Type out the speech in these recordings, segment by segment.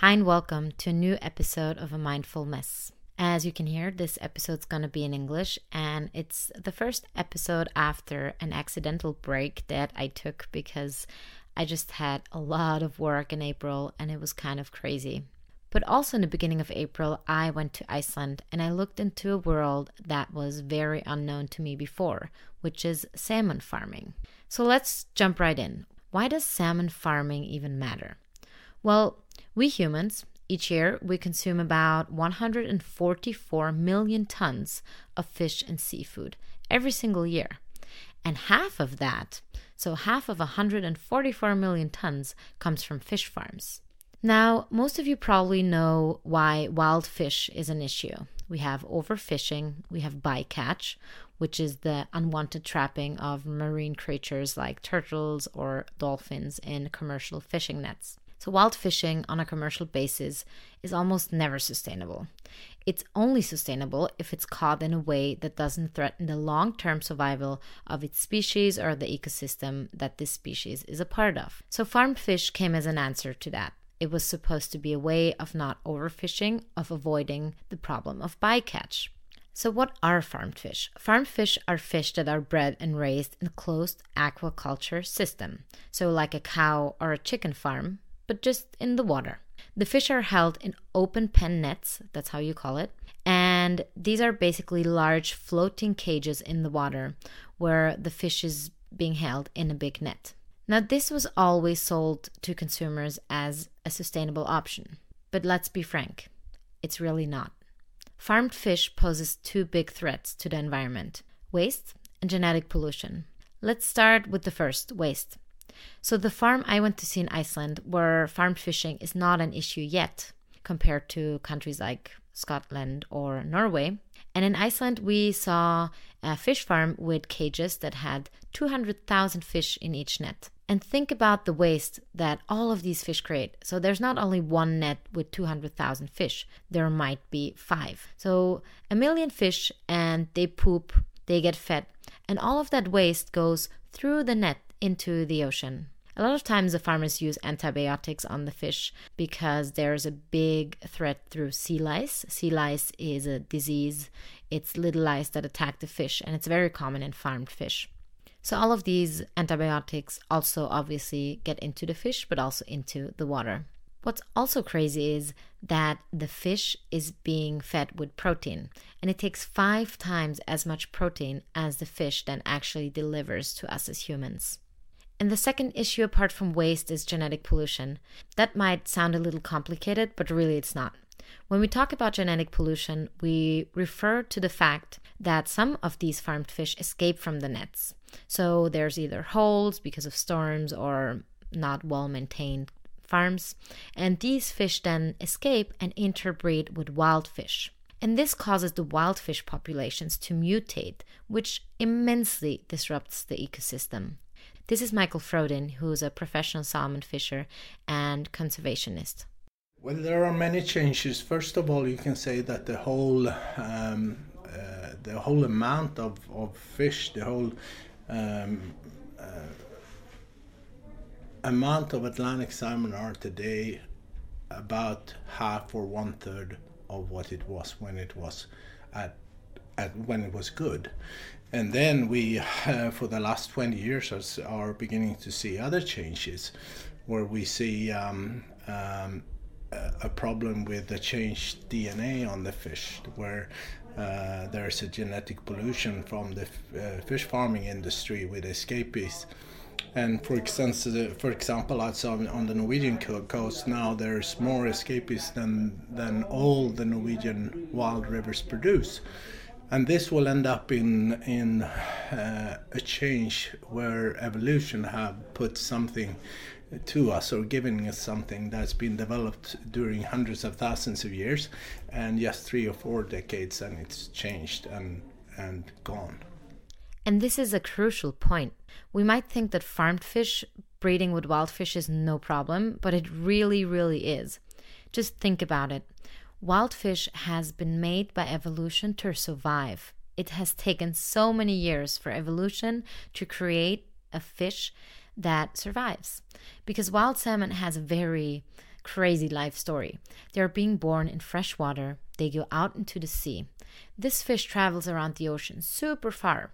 Hi, and welcome to a new episode of A Mindful Mess. As you can hear, this episode's gonna be in English, and it's the first episode after an accidental break that I took because I just had a lot of work in April and it was kind of crazy. But also in the beginning of April, I went to Iceland and I looked into a world that was very unknown to me before, which is salmon farming. So let's jump right in. Why does salmon farming even matter? Well, we humans, each year, we consume about 144 million tons of fish and seafood every single year. And half of that, so half of 144 million tons, comes from fish farms. Now, most of you probably know why wild fish is an issue. We have overfishing, we have bycatch, which is the unwanted trapping of marine creatures like turtles or dolphins in commercial fishing nets. So, wild fishing on a commercial basis is almost never sustainable. It's only sustainable if it's caught in a way that doesn't threaten the long term survival of its species or the ecosystem that this species is a part of. So, farmed fish came as an answer to that. It was supposed to be a way of not overfishing, of avoiding the problem of bycatch. So, what are farmed fish? Farmed fish are fish that are bred and raised in a closed aquaculture system. So, like a cow or a chicken farm, but just in the water. The fish are held in open pen nets, that's how you call it, and these are basically large floating cages in the water where the fish is being held in a big net. Now, this was always sold to consumers as a sustainable option, but let's be frank, it's really not. Farmed fish poses two big threats to the environment waste and genetic pollution. Let's start with the first waste. So, the farm I went to see in Iceland, where farm fishing is not an issue yet compared to countries like Scotland or Norway. And in Iceland, we saw a fish farm with cages that had 200,000 fish in each net. And think about the waste that all of these fish create. So there's not only one net with 200,000 fish, there might be five. So a million fish and they poop, they get fed. And all of that waste goes through the net into the ocean. A lot of times the farmers use antibiotics on the fish because there's a big threat through sea lice. Sea lice is a disease, it's little lice that attack the fish, and it's very common in farmed fish. So, all of these antibiotics also obviously get into the fish, but also into the water. What's also crazy is that the fish is being fed with protein, and it takes five times as much protein as the fish then actually delivers to us as humans. And the second issue, apart from waste, is genetic pollution. That might sound a little complicated, but really it's not. When we talk about genetic pollution, we refer to the fact that some of these farmed fish escape from the nets. So there's either holes because of storms or not well maintained farms, and these fish then escape and interbreed with wild fish. And this causes the wild fish populations to mutate, which immensely disrupts the ecosystem. This is Michael Frodin, who is a professional salmon fisher and conservationist. Well, there are many changes. First of all, you can say that the whole um, uh, the whole amount of, of fish, the whole um, uh, amount of Atlantic salmon are today about half or one third of what it was when it was at, at when it was good. And then we, uh, for the last 20 years, are beginning to see other changes where we see um, um, a problem with the changed DNA on the fish, where uh, there's a genetic pollution from the uh, fish farming industry with escapees. And for instance, for example, outside on the Norwegian coast now, there's more escapees than than all the Norwegian wild rivers produce and this will end up in in uh, a change where evolution have put something to us or giving us something that's been developed during hundreds of thousands of years. And just three or four decades and it's changed and and gone. And this is a crucial point. We might think that farmed fish breeding with wild fish is no problem but it really really is. Just think about it Wild fish has been made by evolution to survive. It has taken so many years for evolution to create a fish that survives. Because wild salmon has a very crazy life story. They are being born in fresh water, they go out into the sea. This fish travels around the ocean super far,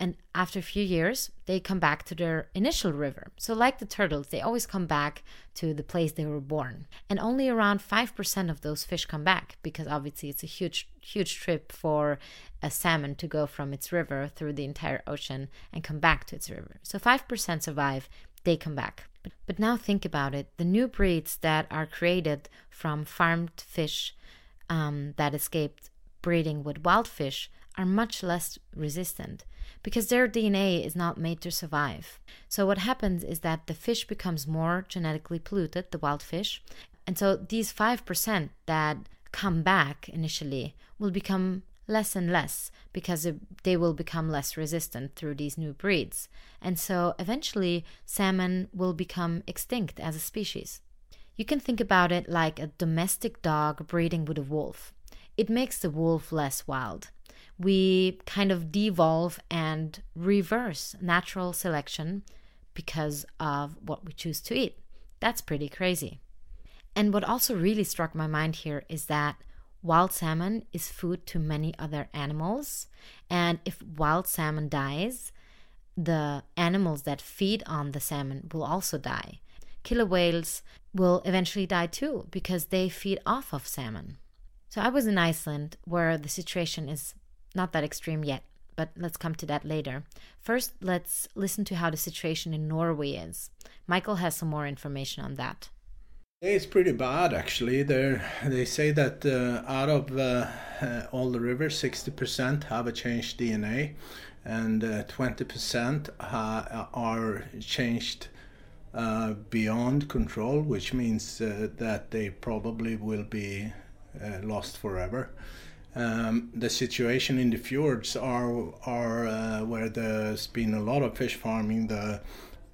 and after a few years, they come back to their initial river. So, like the turtles, they always come back to the place they were born. And only around 5% of those fish come back because obviously it's a huge, huge trip for a salmon to go from its river through the entire ocean and come back to its river. So, 5% survive, they come back. But, now think about it the new breeds that are created from farmed fish um, that escaped breeding with wild fish are much less resistant because their DNA is not made to survive. So, what happens is that the fish becomes more genetically polluted, the wild fish. And so, these 5% that come back initially will become less and less because they will become less resistant through these new breeds. And so, eventually, salmon will become extinct as a species. You can think about it like a domestic dog breeding with a wolf. It makes the wolf less wild we kind of devolve and reverse natural selection because of what we choose to eat. That's pretty crazy. And what also really struck my mind here is that wild salmon is food to many other animals. And if wild salmon dies, the animals that feed on the salmon will also die. Killer whales will eventually die too because they feed off of salmon. So I was in Iceland where the situation is not that extreme yet, but let's come to that later. First, let's listen to how the situation in Norway is. Michael has some more information on that. It's pretty bad, actually. They they say that uh, out of uh, uh, all the rivers, sixty percent have a changed DNA, and uh, twenty percent are changed uh, beyond control, which means uh, that they probably will be lost forever. Um, the situation in the fjords are are uh, where there's been a lot of fish farming. The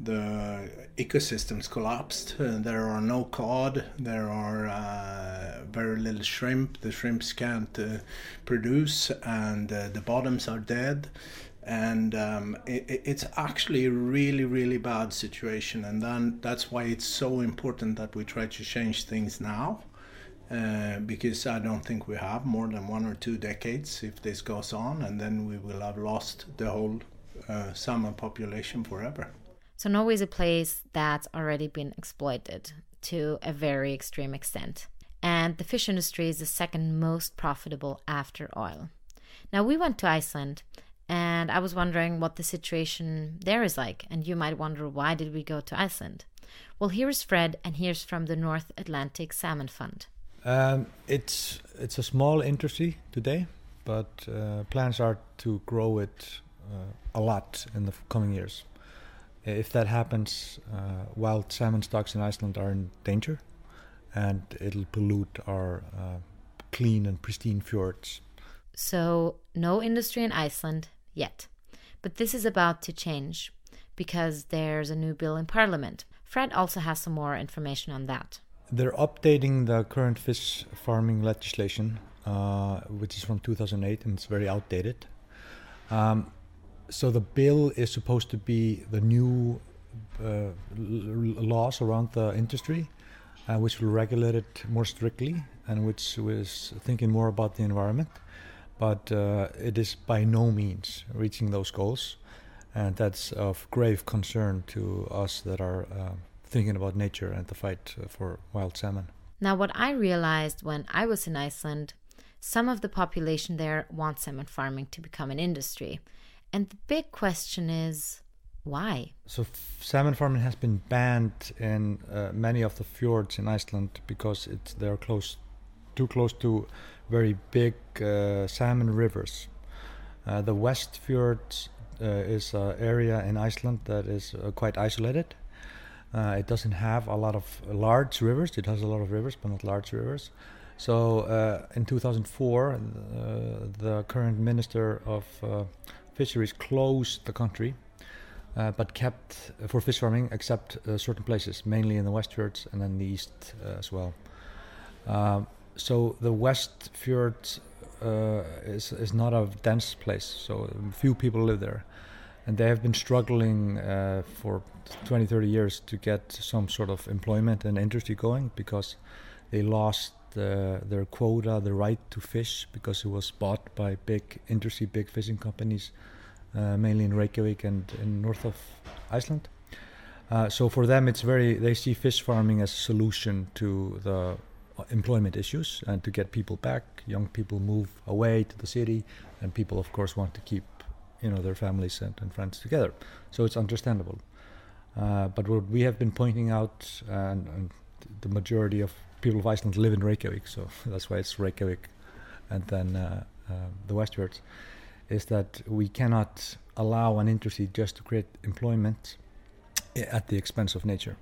the ecosystems collapsed. Uh, there are no cod. There are uh, very little shrimp. The shrimps can't uh, produce, and uh, the bottoms are dead. And um, it, it's actually a really, really bad situation. And then that's why it's so important that we try to change things now uh, because I don't think we have more than one or two decades if this goes on, and then we will have lost the whole uh, salmon population forever. So Norway is a place that's already been exploited to a very extreme extent, and the fish industry is the second most profitable after oil. Now we went to Iceland and I was wondering what the situation there is like, and you might wonder why did we go to Iceland? Well, here is Fred, and here's from the North Atlantic Salmon Fund. Um, it's it's a small industry today, but uh, plans are to grow it uh, a lot in the coming years. If that happens, uh, wild salmon stocks in Iceland are in danger, and it'll pollute our uh, clean and pristine fjords. So, no industry in Iceland yet. But this is about to change because there's a new bill in Parliament. Fred also has some more information on that they're updating the current fish farming legislation, uh, which is from 2008 and it's very outdated. Um, so the bill is supposed to be the new uh, laws around the industry, uh, which will regulate it more strictly and which was thinking more about the environment. But uh, it is by no means reaching those goals, and that's of grave concern to us that are uh, thinking about nature and the fight uh, for wild salmon. Now, what I realized when I was in Iceland, some of the population there wants salmon farming to become an industry. And the big question is why? So, salmon farming has been banned in uh, many of the fjords in Iceland because it's they're close, too close to very big uh, salmon rivers. Uh, the West Fjords uh, is an area in Iceland that is uh, quite isolated uh, it doesn't have a lot of large rivers. It has a lot of rivers, but not large rivers. So uh, in 2004, uh, the current minister of uh, fisheries closed the country, uh, but kept for fish farming except certain places, mainly in the west fjords and then the east as well. Um, so the west fjords is is not a dense place, so few people live there. And they have been struggling uh, for 20, 30 years to get some sort of employment and industry going because they lost uh, their quota, the right to fish, because it was bought by big industry, big fishing companies, uh, mainly in Reykjavik and in north of Iceland. Uh, so for them, it's very they see fish farming as a solution to the employment issues and to get people back. Young people move away to the city, and people, of course, want to keep you know their families and, and friends together. So it's understandable. Uh, but what we have been pointing out, and, and, the majority of people of Iceland live in Reykjavik, so that's why it's Reykjavik, and then uh, uh, the westwards, is that we cannot allow an industry just to create employment at the expense of nature.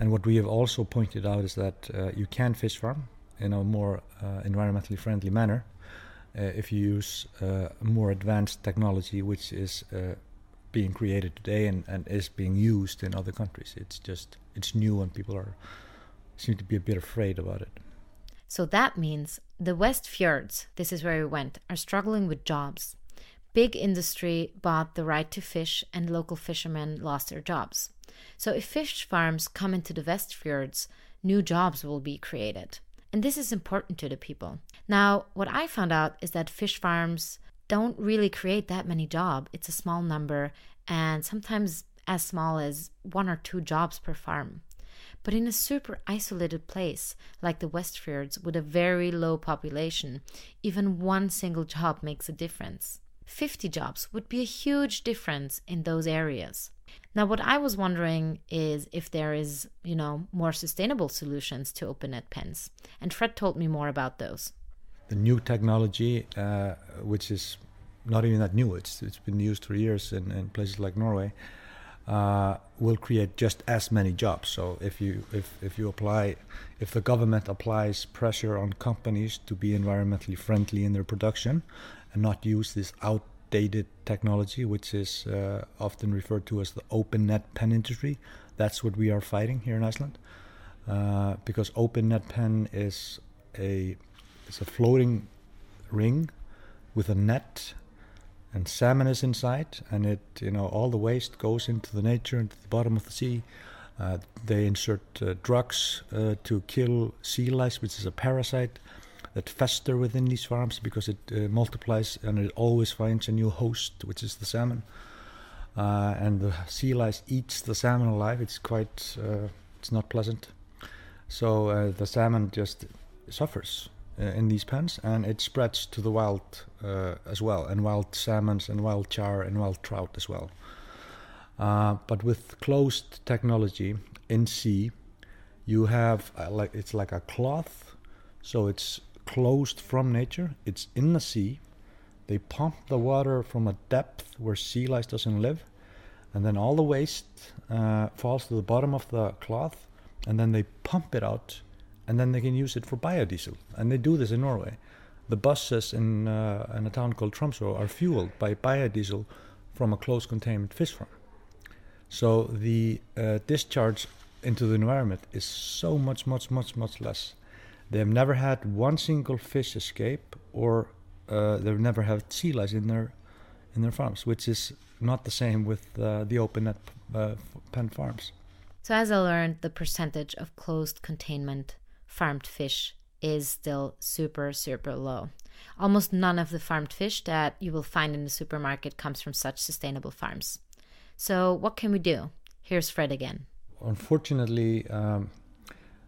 And what we have also pointed out is that uh, you can fish farm in a more uh, environmentally friendly manner if you use uh, more advanced technology, which is uh, being created today and, and is being used in other countries. It's just it's new and people are seem to be a bit afraid about it. So that means the West Fjords, this is where we went, are struggling with jobs. Big industry bought the right to fish, and local fishermen lost their jobs. So, if fish farms come into the West Fjords, new jobs will be created. And this is important to the people. Now, what I found out is that fish farms don't really create that many jobs. It's a small number, and sometimes as small as one or two jobs per farm. But in a super isolated place like the Westfjords with a very low population, even one single job makes a difference. 50 jobs would be a huge difference in those areas. Now, what I was wondering is if there is, you know, more sustainable solutions to open net pens. And Fred told me more about those. The new technology, uh, which is not even that new, it's, it's been used for years in, in places like Norway, uh, will create just as many jobs. So if you if, if you apply, if the government applies pressure on companies to be environmentally friendly in their production, and not use this outdated technology, which is uh, often referred to as the open net pen industry. That's what we are fighting here in Iceland, uh, because open net pen is a it's a floating ring with a net and salmon is inside and it you know all the waste goes into the nature into the bottom of the sea uh, they insert uh, drugs uh, to kill sea lice which is a parasite that fester within these farms because it uh, multiplies and it always finds a new host, which is the salmon. Uh, and the sea lice eats the salmon alive. It's quite, uh, it's not pleasant. So uh, the salmon just suffers uh, in these pens, and it spreads to the wild uh, as well, and wild salmons and wild char and wild trout as well. but with closed technology in sea, you have like it's like a cloth, so it's closed from nature. It's in the sea. They pump the water from a depth where sea lice doesn't live, and then all the waste uh, falls to the bottom of the cloth, and then they pump it out, and then they can use it for biodiesel. And they do this in Norway. The buses in, uh, in a town called Tromsø are fueled by biodiesel from a closed containment fish farm. So the uh, discharge into the environment is so much, much, much, much less they have never had one single fish escape, or uh, they've never had sea lice in their in their farms, which is not the same with uh, the open net uh, pen farms. So, as I learned, the percentage of closed containment farmed fish is still super, super low. Almost none of the farmed fish that you will find in the supermarket comes from such sustainable farms. So, what can we do? Here's Fred again. Unfortunately, um,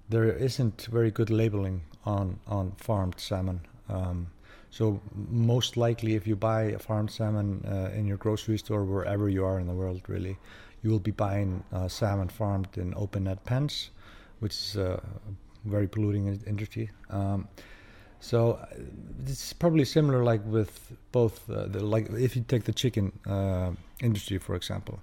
there isn't very good labeling on on farmed salmon. Um, so most likely, if you buy a farmed salmon uh, in your grocery store, wherever you are in the world, really, you will be buying uh, salmon farmed in open net pens, which is a very polluting industry. Um, so uh, it's probably similar, like with both, uh, the, like if you take the chicken uh, industry, for example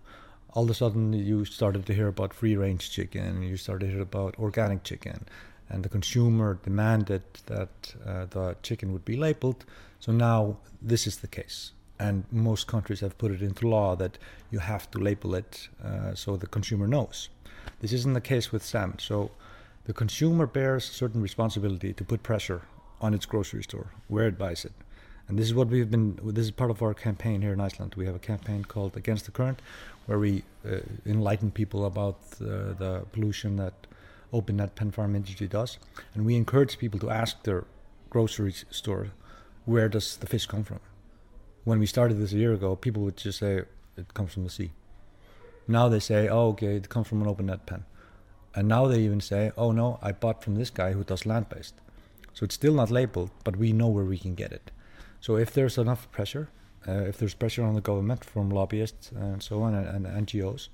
all of a sudden you started to hear about free range chicken, and you started to hear about organic chicken, and the consumer demanded that uh, the chicken would be labeled. So now this is the case. And most countries have put it into law that you have to label it uh, so the consumer knows. This isn't the case with salmon. So the consumer bears certain responsibility to put pressure on its grocery store where it buys it. And this is what we've been. This is part of our campaign here in Iceland. We have a campaign called Against the Current, where we uh, enlighten people about uh, the pollution that open net pen farm industry does, and we encourage people to ask their grocery store, where does the fish come from? When we started this a year ago, people would just say it comes from the sea. Now they say, oh, okay, it comes from an open net pen. And now they even say, oh no, I bought from this guy who does land based. So it's still not labeled, but we know where we can get it. So if there's enough pressure, uh, if there's pressure on the government from lobbyists and so on and, and NGOs,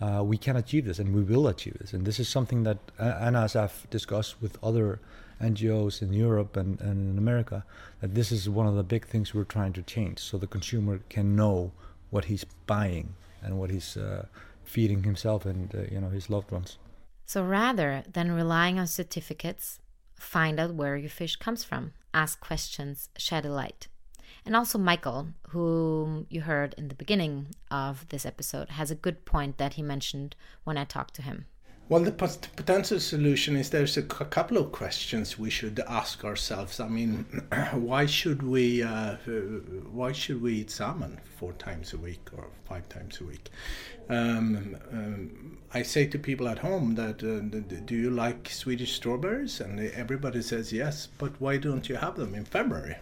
uh, we can achieve this and we will achieve this. And this is something that NASF discussed with other NGOs in Europe and, and in America, that this is one of the big things we're trying to change so the consumer can know what he's buying and what he's uh, feeding himself and uh, you know his loved ones. So rather than relying on certificates, find out where your fish comes from, ask questions, shed a light. And also, Michael, whom you heard in the beginning of this episode, has a good point that he mentioned when I talked to him. Well, the potential solution is there's a couple of questions we should ask ourselves. I mean, why should we uh, why should we eat salmon four times a week or five times a week? Um, um, I say to people at home that uh, do you like Swedish strawberries? And everybody says yes, but why don't you have them in February?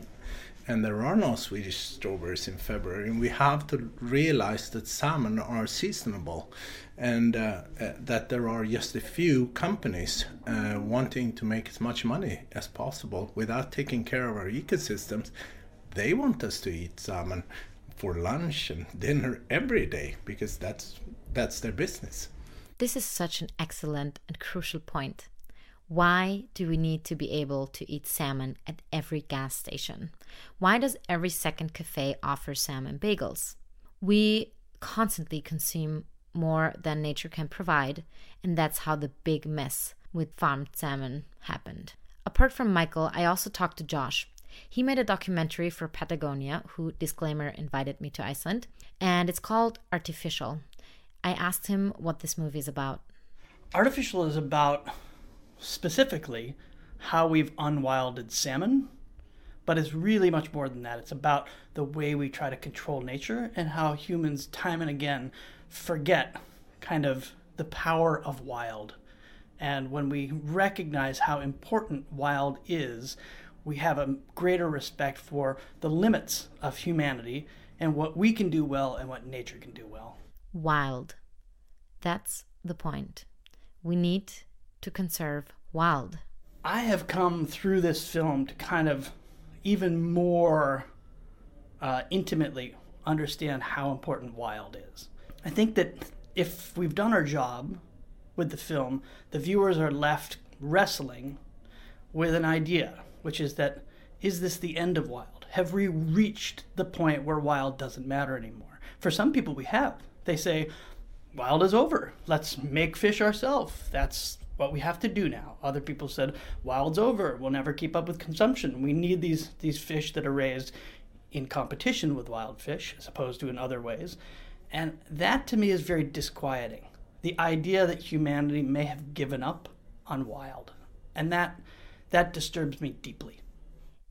and there are no Swedish strawberries in February. And we have to realize that salmon are seasonable and uh, uh, that there are just a few companies uh, wanting to make as much money as possible without taking care of our ecosystems. They want us to eat salmon for lunch and dinner every day because that's that's their business. This is such an excellent and crucial point. Why do we need to be able to eat salmon at every gas station? Why does every second cafe offer salmon bagels? We constantly consume more than nature can provide, and that's how the big mess with farmed salmon happened. Apart from Michael, I also talked to Josh. He made a documentary for Patagonia, who, disclaimer, invited me to Iceland, and it's called Artifishal. I asked him what this movie is about. Artifishal is about specifically how we've unwilded salmon, but it's really much more than that. It's about the way we try to control nature and how humans, time and again, forget kind of the power of wild. And when we recognize how important wild is, we have a greater respect for the limits of humanity and what we can do well and what nature can do well. Wild. That's the point. We need to conserve wild? I have come through this film to kind of even more uh, intimately understand how important wild is. I think that if we've done our job with the film, the viewers are left wrestling with an idea, which is that is this the end of wild? Have we reached the point where wild doesn't matter anymore? For some people, we have. They say, wild is over. Let's make fish ourselves. That's what we have to do now. Other people said, wild's over. We'll never keep up with consumption. We need these, these fish that are raised in competition with wild fish as opposed to in other ways. And that to me is very disquieting. The idea that humanity may have given up on wild. And that that disturbs me deeply.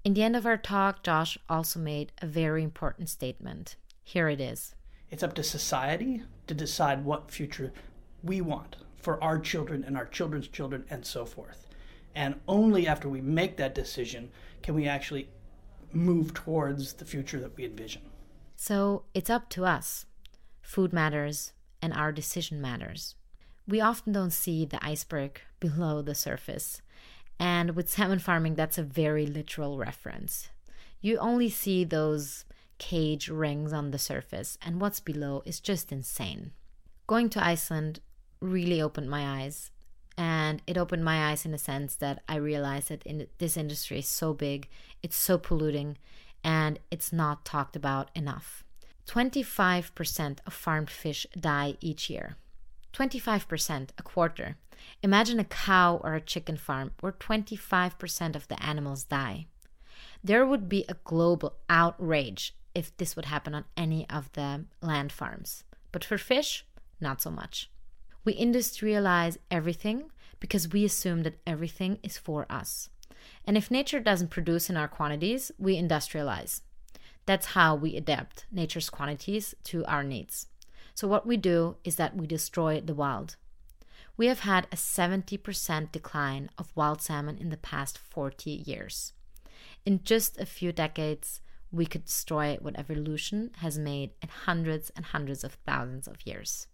In the end of our talk, Josh also made a very important statement. Here it is. It's up to society to decide what future we want for our children and our children's children and so forth. And only after we make that decision can we actually move towards the future that we envision. So it's up to us. Food matters and our decision matters. We often don't see the iceberg below the surface. And with salmon farming, that's a very literal reference. You only see those cage rings on the surface, and what's below is just insane. Going to Iceland really opened my eyes. And it opened my eyes in a sense that I realized that in this industry is so big, it's so polluting, and it's not talked about enough. 25% of farmed fish die each year. 25%, a quarter. Imagine a cow or a chicken farm where 25% of the animals die. There would be a global outrage if this would happen on any of the land farms. But for fish, not so much. We industrialize everything because we assume that everything is for us. And if nature doesn't produce in our quantities, we industrialize. That's how we adapt nature's quantities to our needs. So, what we do is that we destroy the wild. We have had a 70% decline of wild salmon in the past 40 years. In just a few decades, we could destroy what evolution has made in hundreds and hundreds of thousands of years.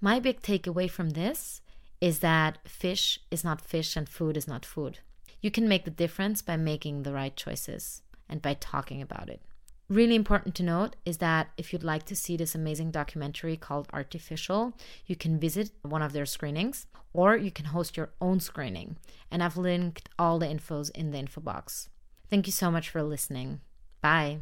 My big takeaway from this is that fish is not fish and food is not food. You can make the difference by making the right choices and by talking about it. Really important to note is that if you'd like to see this amazing documentary called Artifishal, you can visit one of their screenings or you can host your own screening. And I've linked all the infos in the info box. Thank you so much for listening. Bye.